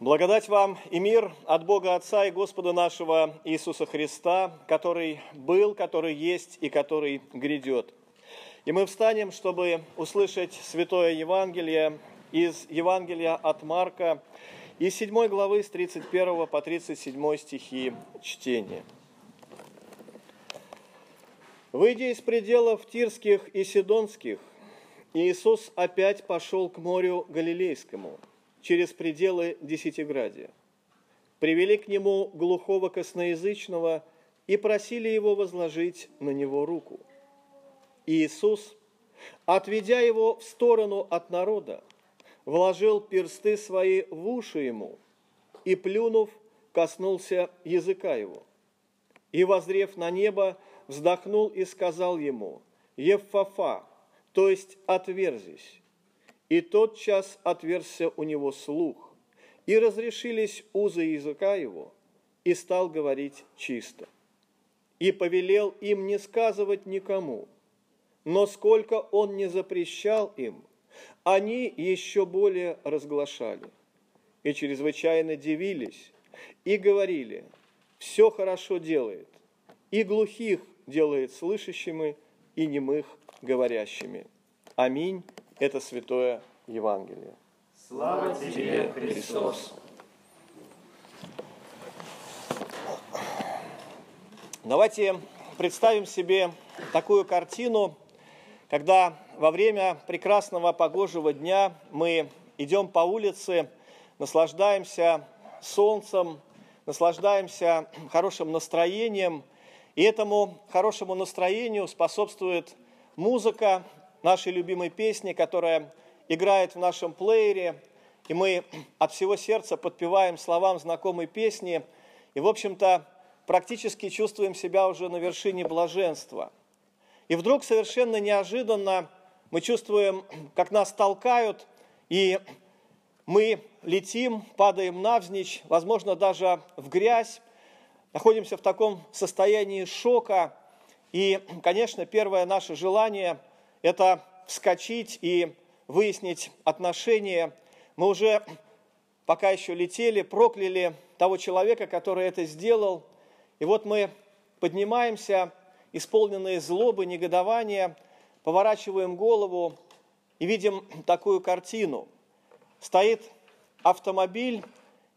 Благодать вам и мир от Бога Отца и Господа нашего Иисуса Христа, который был, который есть и который грядет. И мы встанем, чтобы услышать Святое Евангелие из Евангелия от Марка, из 7 главы с 31 по 37 стихи чтения. Выйдя из пределов Тирских и Сидонских, Иисус опять пошел к морю Галилейскому – через пределы Десятиградия. Привели к нему глухого косноязычного и просили его возложить на него руку. Иисус, отведя его в сторону от народа, вложил персты свои в уши ему и, плюнув, коснулся языка его. И, возрев на небо, вздохнул и сказал ему, «Евфафа, то есть отверзись». И тотчас отверзся у него слух, и разрешились узы языка его, и стал говорить чисто. И повелел им не сказывать никому, но сколько он не запрещал им, они еще более разглашали. И чрезвычайно дивились, и говорили, все хорошо делает, и глухих делает слышащими, и немых говорящими. Аминь это Святое Евангелие. Слава тебе, Христос! Давайте представим себе такую картину, когда во время прекрасного погожего дня мы идем по улице, наслаждаемся солнцем, наслаждаемся хорошим настроением, и этому хорошему настроению способствует музыка, нашей любимой песни, которая играет в нашем плеере, и мы от всего сердца подпеваем словам знакомой песни, и, в общем-то, практически чувствуем себя уже на вершине блаженства. И вдруг совершенно неожиданно мы чувствуем, как нас толкают, и мы летим, падаем навзничь, возможно, даже в грязь, находимся в таком состоянии шока. И, конечно, первое наше желание – это вскочить и выяснить отношения. Мы уже, пока еще летели, прокляли того человека, который это сделал. И вот мы поднимаемся, исполненные злобы, негодования, поворачиваем голову и видим такую картину. Стоит автомобиль,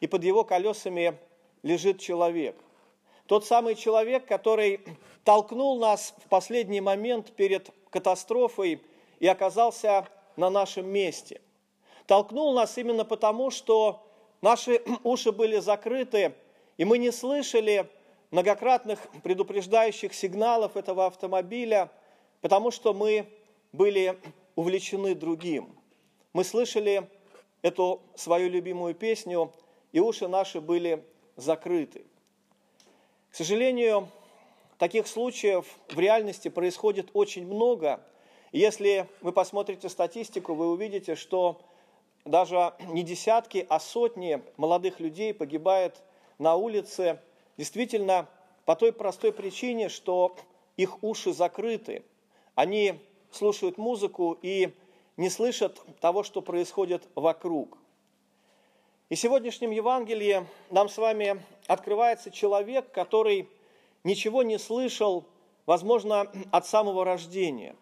и под его колесами лежит человек. Тот самый человек, который толкнул нас в последний момент перед катастрофой и оказался на нашем месте. Толкнул нас именно потому, что наши уши были закрыты, и мы не слышали многократных предупреждающих сигналов этого автомобиля, потому что мы были увлечены другим. Мы слышали эту свою любимую песню, и уши наши были закрыты. К сожалению, Таких случаев в реальности происходит очень много. Если вы посмотрите статистику, вы увидите, что даже не десятки, а сотни молодых людей погибает на улице действительно по той простой причине, что их уши закрыты. Они слушают музыку и не слышат того, что происходит вокруг. И в сегодняшнем Евангелии нам с вами открывается человек, который ничего не слышал, возможно, от самого рождения.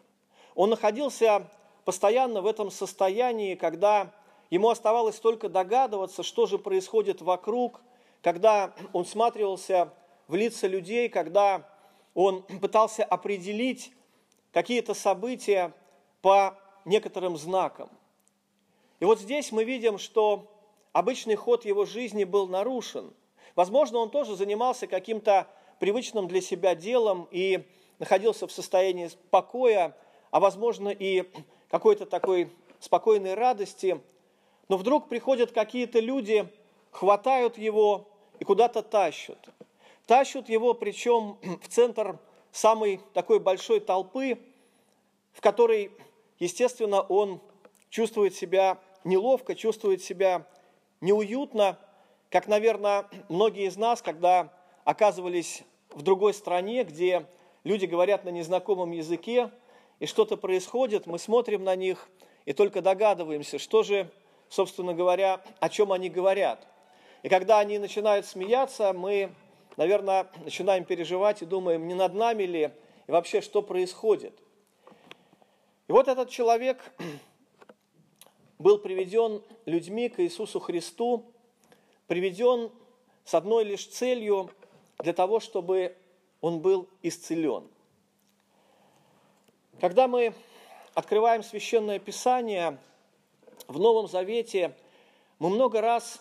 Он находился постоянно в этом состоянии, когда ему оставалось только догадываться, что же происходит вокруг, когда он сматривался в лица людей, когда он пытался определить какие-то события по некоторым знакам. И вот здесь мы видим, что обычный ход его жизни был нарушен. Возможно, он тоже занимался каким-то привычным для себя делом и находился в состоянии покоя, а возможно и какой-то такой спокойной радости. Но вдруг приходят какие-то люди, хватают его и куда-то тащат. Тащат его, причем в центр самой такой большой толпы, в которой, естественно, он чувствует себя неловко, чувствует себя неуютно, как, наверное, многие из нас, когда оказывались в другой стране, где люди говорят на незнакомом языке, и что-то происходит, мы смотрим на них и только догадываемся, что же, собственно говоря, о чем они говорят. И когда они начинают смеяться, мы, наверное, начинаем переживать и думаем, не над нами ли, и вообще, что происходит. И вот этот человек был приведен людьми к Иисусу Христу, приведен с одной лишь целью для того, чтобы он был исцелен. Когда мы открываем Священное Писание в Новом Завете, мы много раз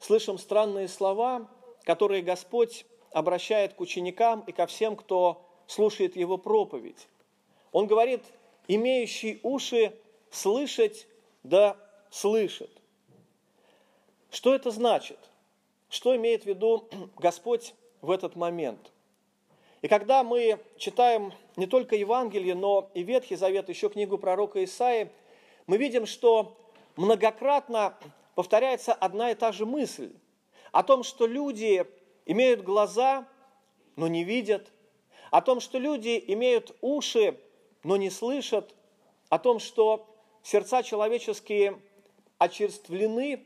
слышим странные слова, которые Господь обращает к ученикам и ко всем, кто слушает Его проповедь. Он говорит, имеющий уши слышать, да слышит. Что это значит? Что имеет в виду Господь в этот момент? И когда мы читаем не только Евангелие, но и Ветхий Завет, еще книгу пророка Исаи, мы видим, что многократно повторяется одна и та же мысль о том, что люди имеют глаза, но не видят, о том, что люди имеют уши, но не слышат, о том, что сердца человеческие очерствлены,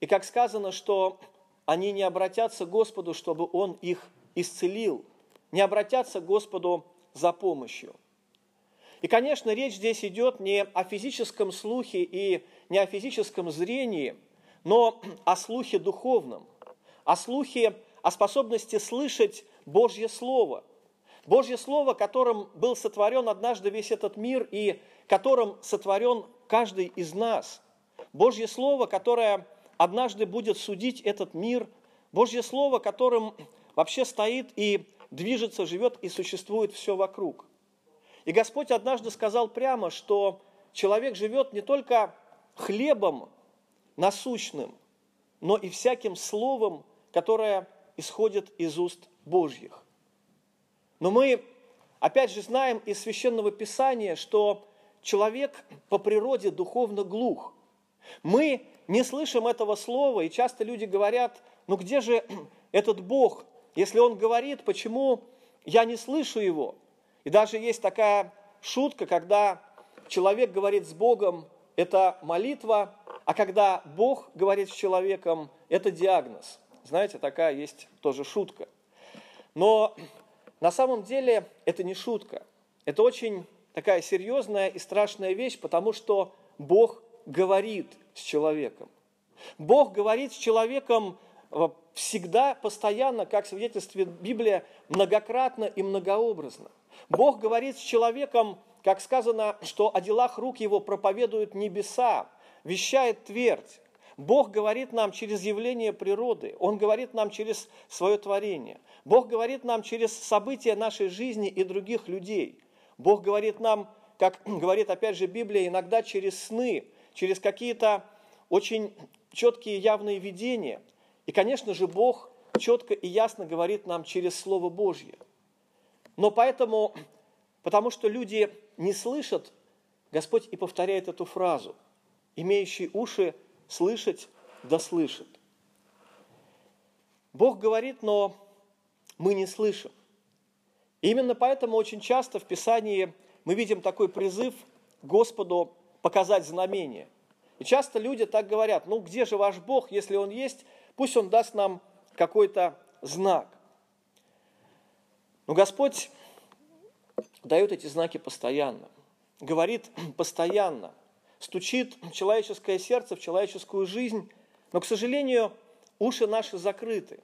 и как сказано, что они не обратятся к Господу, чтобы Он их исцелил, не обратятся к Господу за помощью. И, конечно, речь здесь идет не о физическом слухе и не о физическом зрении, но о слухе духовном, о слухе, о способности слышать Божье Слово. Божье Слово, которым был сотворен однажды весь этот мир и которым сотворен каждый из нас. Божье Слово, которое однажды будет судить этот мир. Божье Слово, которым вообще стоит и движется, живет и существует все вокруг. И Господь однажды сказал прямо, что человек живет не только хлебом насущным, но и всяким словом, которое исходит из уст Божьих. Но мы, опять же, знаем из Священного Писания, что человек по природе духовно глух. Мы не слышим этого слова, и часто люди говорят, ну где же этот Бог, если Он говорит, почему я не слышу Его? И даже есть такая шутка, когда человек говорит с Богом, это молитва, а когда Бог говорит с человеком, это диагноз. Знаете, такая есть тоже шутка. Но на самом деле это не шутка. Это очень такая серьезная и страшная вещь, потому что Бог говорит с человеком. Бог говорит с человеком э, всегда, постоянно, как свидетельствует Библия, многократно и многообразно. Бог говорит с человеком, как сказано, что о делах рук его проповедуют небеса, вещает твердь. Бог говорит нам через явление природы, Он говорит нам через свое творение. Бог говорит нам через события нашей жизни и других людей. Бог говорит нам, как говорит опять же Библия, иногда через сны, через какие-то очень четкие явные видения. И, конечно же, Бог четко и ясно говорит нам через Слово Божье. Но поэтому, потому что люди не слышат, Господь и повторяет эту фразу – имеющий уши слышать, да слышит. Бог говорит, но мы не слышим. И именно поэтому очень часто в Писании мы видим такой призыв Господу показать знамение. И часто люди так говорят, ну где же ваш Бог, если Он есть, пусть Он даст нам какой-то знак. Но Господь дает эти знаки постоянно, говорит постоянно – стучит человеческое сердце в человеческую жизнь, но, к сожалению, уши наши закрыты.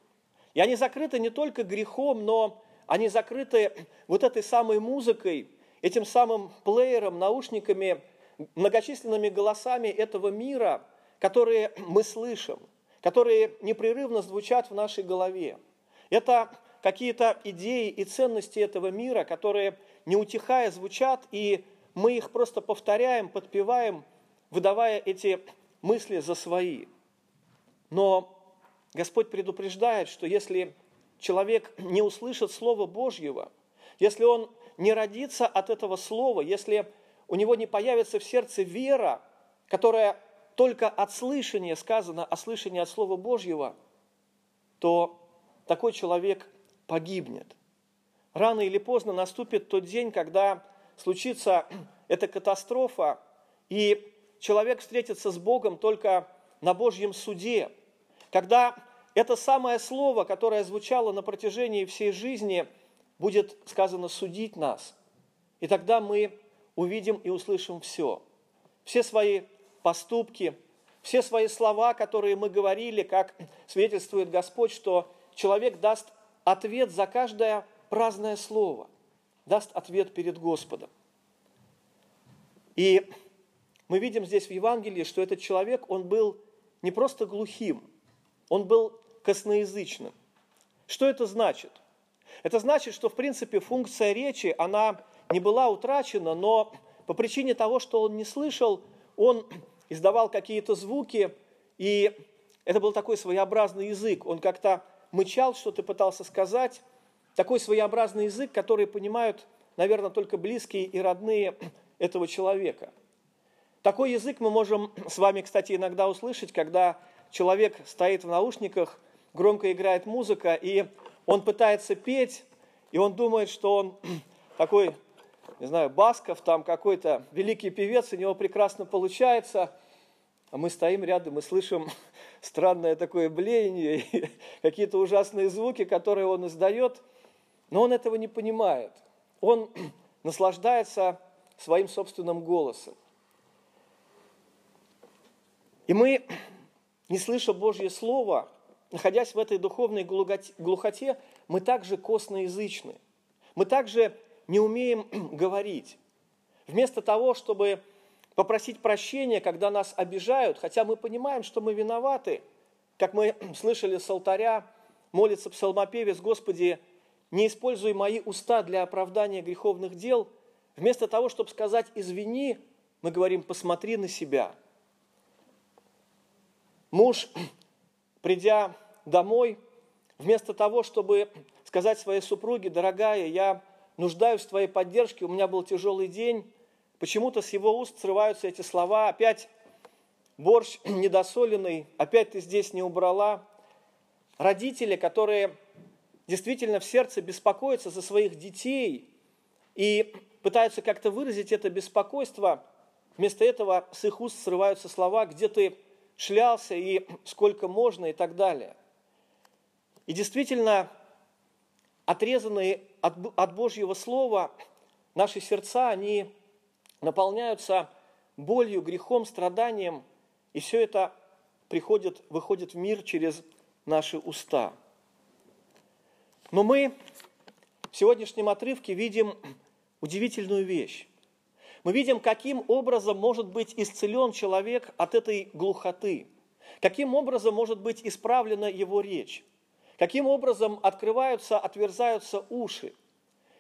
И они закрыты не только грехом, но они закрыты вот этой самой музыкой, этим самым плеером, наушниками, многочисленными голосами этого мира, которые мы слышим, которые непрерывно звучат в нашей голове. Это какие-то идеи и ценности этого мира, которые, не утихая, звучат и мы их просто повторяем, подпеваем, выдавая эти мысли за свои. Но Господь предупреждает, что если человек не услышит Слова Божьего, если он не родится от этого Слова, если у него не появится в сердце вера, которая только от слышания сказано, о слышании от Слова Божьего, то такой человек погибнет. Рано или поздно наступит тот день, когда случится эта катастрофа, и человек встретится с Богом только на Божьем суде, когда это самое слово, которое звучало на протяжении всей жизни, будет сказано судить нас. И тогда мы увидим и услышим все. Все свои поступки, все свои слова, которые мы говорили, как свидетельствует Господь, что человек даст ответ за каждое праздное слово, даст ответ перед Господом. И мы видим здесь в Евангелии, что этот человек, он был не просто глухим, он был косноязычным. Что это значит? Это значит, что, в принципе, функция речи, она не была утрачена, но по причине того, что он не слышал, он издавал какие-то звуки, и это был такой своеобразный язык. Он как-то мычал, что-то пытался сказать. Такой своеобразный язык, который понимают, наверное, только близкие и родные этого человека. Такой язык мы можем с вами, кстати, иногда услышать, когда человек стоит в наушниках, громко играет музыка, и он пытается петь, и он думает, что он такой, не знаю, Басков, там какой-то великий певец, у него прекрасно получается, а мы стоим рядом и слышим странное такое блеяние, какие-то ужасные звуки, которые он издает, но он этого не понимает. Он наслаждается своим собственным голосом. И мы, не слыша Божье Слово, находясь в этой духовной глухоте, мы также косноязычны. Мы также не умеем говорить. Вместо того, чтобы попросить прощения, когда нас обижают, хотя мы понимаем, что мы виноваты, как мы слышали с алтаря, молится псалмопевец, Господи, не используй мои уста для оправдания греховных дел, вместо того, чтобы сказать «извини», мы говорим «посмотри на себя». Муж, придя домой, вместо того, чтобы сказать своей супруге, дорогая, я нуждаюсь в твоей поддержке, у меня был тяжелый день, почему-то с его уст срываются эти слова, опять борщ недосоленный, опять ты здесь не убрала. Родители, которые действительно в сердце беспокоятся за своих детей и пытаются как-то выразить это беспокойство, вместо этого с их уст срываются слова, где ты шлялся и сколько можно и так далее. И действительно, отрезанные от, от Божьего Слова, наши сердца, они наполняются болью, грехом, страданием, и все это приходит, выходит в мир через наши уста. Но мы в сегодняшнем отрывке видим удивительную вещь. Мы видим, каким образом может быть исцелен человек от этой глухоты, каким образом может быть исправлена его речь, каким образом открываются, отверзаются уши.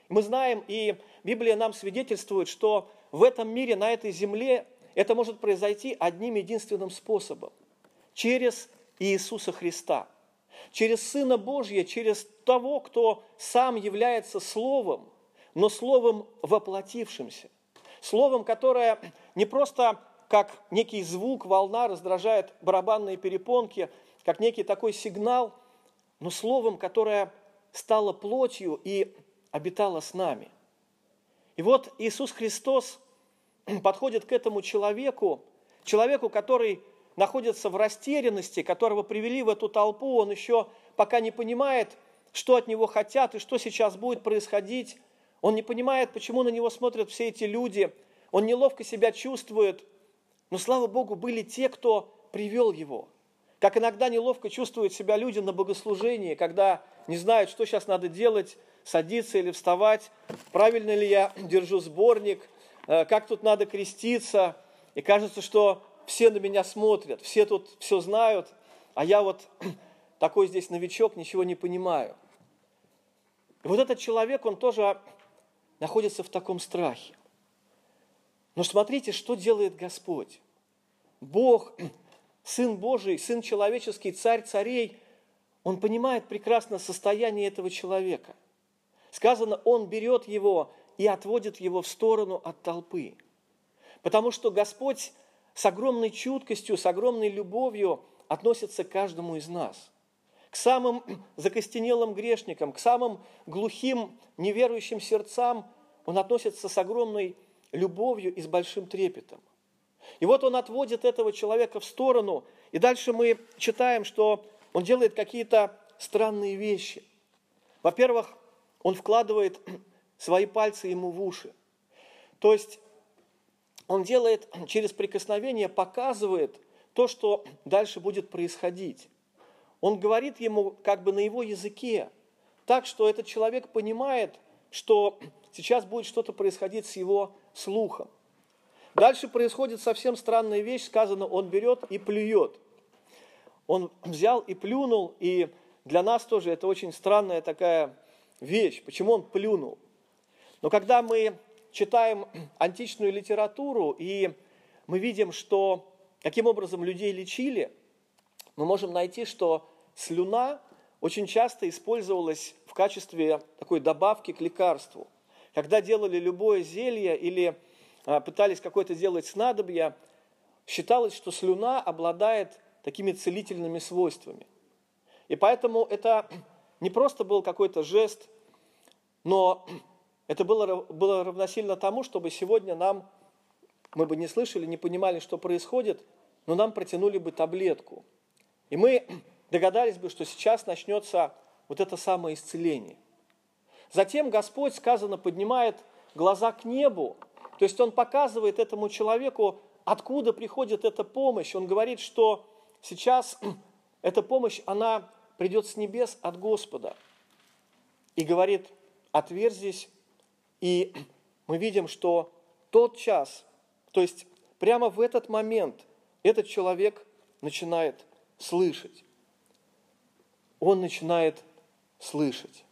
Мы знаем, и Библия нам свидетельствует, что в этом мире, на этой земле, это может произойти одним единственным способом – через Иисуса Христа, через Сына Божьего, через того, кто сам является Словом, но Словом воплотившимся – словом, которое не просто как некий звук, волна раздражает барабанные перепонки, как некий такой сигнал, но словом, которое стало плотью и обитало с нами. И вот Иисус Христос подходит к этому человеку, человеку, который находится в растерянности, которого привели в эту толпу, он еще пока не понимает, что от него хотят и что сейчас будет происходить, он не понимает, почему на него смотрят все эти люди. Он неловко себя чувствует. Но, слава Богу, были те, кто привел его. Как иногда неловко чувствуют себя люди на богослужении, когда не знают, что сейчас надо делать, садиться или вставать, правильно ли я держу сборник, э, как тут надо креститься. И кажется, что все на меня смотрят, все тут все знают, а я вот такой здесь новичок, ничего не понимаю. И вот этот человек, он тоже находится в таком страхе. Но смотрите, что делает Господь. Бог, Сын Божий, Сын человеческий, Царь царей, Он понимает прекрасно состояние этого человека. Сказано, Он берет его и отводит его в сторону от толпы. Потому что Господь с огромной чуткостью, с огромной любовью относится к каждому из нас – к самым закостенелым грешникам, к самым глухим, неверующим сердцам он относится с огромной любовью и с большим трепетом. И вот он отводит этого человека в сторону, и дальше мы читаем, что он делает какие-то странные вещи. Во-первых, он вкладывает свои пальцы ему в уши. То есть он делает через прикосновение, показывает то, что дальше будет происходить. Он говорит ему как бы на его языке, так что этот человек понимает, что сейчас будет что-то происходить с его слухом. Дальше происходит совсем странная вещь, сказано, он берет и плюет. Он взял и плюнул, и для нас тоже это очень странная такая вещь. Почему он плюнул? Но когда мы читаем античную литературу, и мы видим, что каким образом людей лечили, мы можем найти, что слюна очень часто использовалась в качестве такой добавки к лекарству. Когда делали любое зелье или пытались какое-то делать снадобье, считалось, что слюна обладает такими целительными свойствами. И поэтому это не просто был какой-то жест, но это было, было равносильно тому, чтобы сегодня нам, мы бы не слышали, не понимали, что происходит, но нам протянули бы таблетку. И мы догадались бы, что сейчас начнется вот это самое исцеление. Затем Господь, сказано, поднимает глаза к небу, то есть Он показывает этому человеку, откуда приходит эта помощь. Он говорит, что сейчас эта помощь, она придет с небес от Господа. И говорит, отверзись. И мы видим, что тот час, то есть прямо в этот момент этот человек начинает слышать. Он начинает слышать.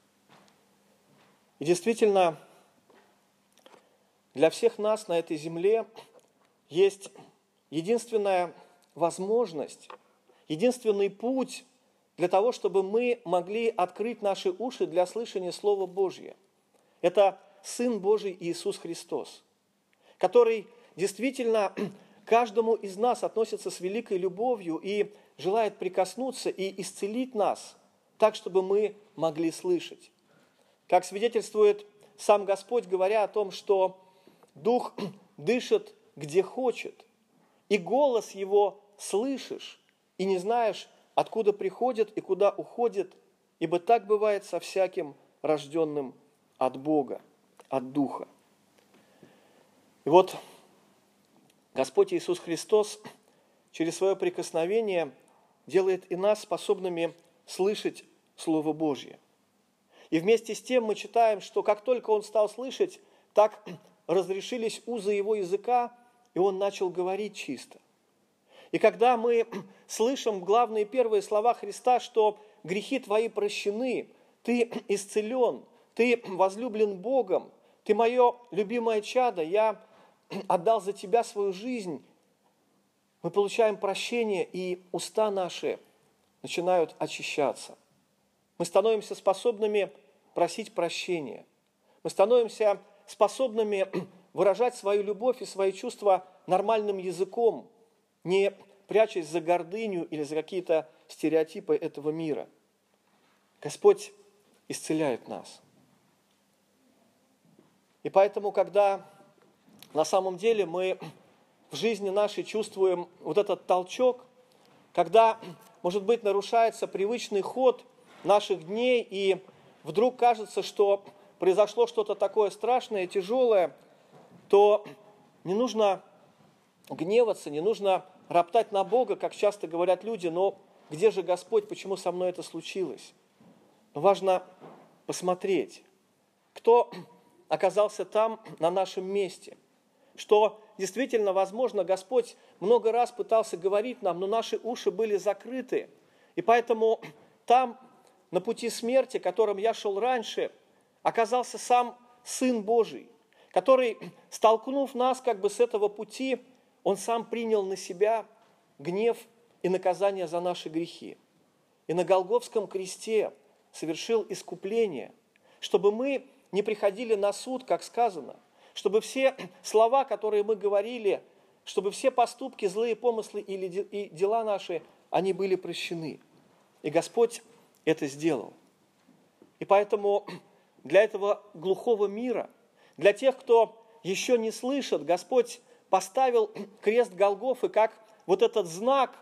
И действительно, для всех нас на этой земле есть единственная возможность, единственный путь для того, чтобы мы могли открыть наши уши для слышания Слова Божьего. Это Сын Божий Иисус Христос, который действительно каждому из нас относится с великой любовью и желает прикоснуться и исцелить нас так, чтобы мы могли слышать. Как свидетельствует сам Господь, говоря о том, что Дух дышит где хочет, и голос его слышишь, и не знаешь, откуда приходит и куда уходит, ибо так бывает со всяким рожденным от Бога, от Духа. И вот Господь Иисус Христос через свое прикосновение делает и нас способными слышать Слово Божье. И вместе с тем мы читаем, что как только Он стал слышать, так разрешились узы Его языка, и Он начал говорить чисто. И когда мы слышим главные первые слова Христа, что грехи твои прощены, ты исцелен, ты возлюблен Богом, ты мое любимое чадо, я отдал за тебя свою жизнь, мы получаем прощение, и уста наши начинают очищаться. Мы становимся способными просить прощения. Мы становимся способными выражать свою любовь и свои чувства нормальным языком, не прячась за гордыню или за какие-то стереотипы этого мира. Господь исцеляет нас. И поэтому, когда на самом деле мы в жизни нашей чувствуем вот этот толчок, когда, может быть, нарушается привычный ход наших дней, и вдруг кажется, что произошло что-то такое страшное, тяжелое, то не нужно гневаться, не нужно роптать на Бога, как часто говорят люди, но где же Господь, почему со мной это случилось? Но важно посмотреть, кто оказался там, на нашем месте, что действительно, возможно, Господь много раз пытался говорить нам, но наши уши были закрыты, и поэтому там, на пути смерти, которым я шел раньше, оказался сам Сын Божий, который, столкнув нас как бы с этого пути, он сам принял на себя гнев и наказание за наши грехи. И на Голговском кресте совершил искупление, чтобы мы не приходили на суд, как сказано, чтобы все слова, которые мы говорили, чтобы все поступки, злые помыслы или дела наши, они были прощены. И Господь это сделал. И поэтому для этого глухого мира, для тех, кто еще не слышит, Господь поставил крест Голгофы как вот этот знак,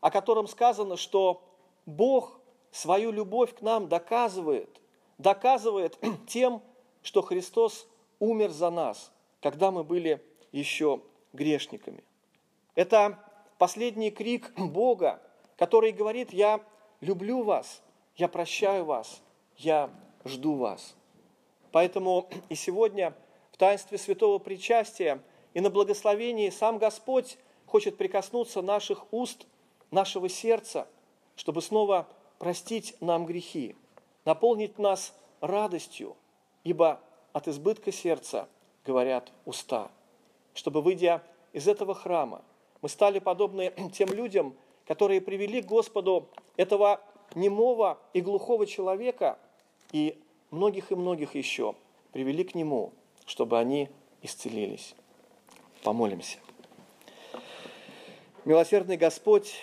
о котором сказано, что Бог свою любовь к нам доказывает, доказывает тем, что Христос умер за нас, когда мы были еще грешниками. Это последний крик Бога, который говорит, я люблю вас, я прощаю вас, я жду вас. Поэтому и сегодня в таинстве святого причастия и на благословении сам Господь хочет прикоснуться наших уст, нашего сердца, чтобы снова простить нам грехи, наполнить нас радостью, ибо от избытка сердца говорят уста. Чтобы, выйдя из этого храма, мы стали подобны тем людям, которые привели к Господу этого немого и глухого человека и многих и многих еще привели к Нему, чтобы они исцелились. Помолимся. Милосердный Господь,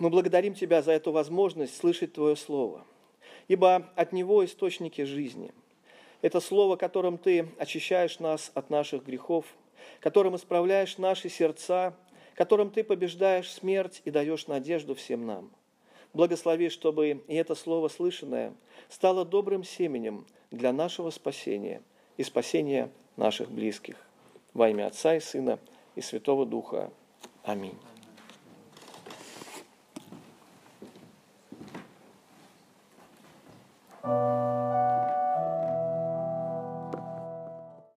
мы благодарим Тебя за эту возможность слышать Твое Слово, ибо от Него источники жизни. Это Слово, которым Ты очищаешь нас от наших грехов, которым исправляешь наши сердца которым Ты побеждаешь смерть и даешь надежду всем нам. Благослови, чтобы и это слово слышанное стало добрым семенем для нашего спасения и спасения наших близких. Во имя Отца и Сына и Святого Духа. Аминь.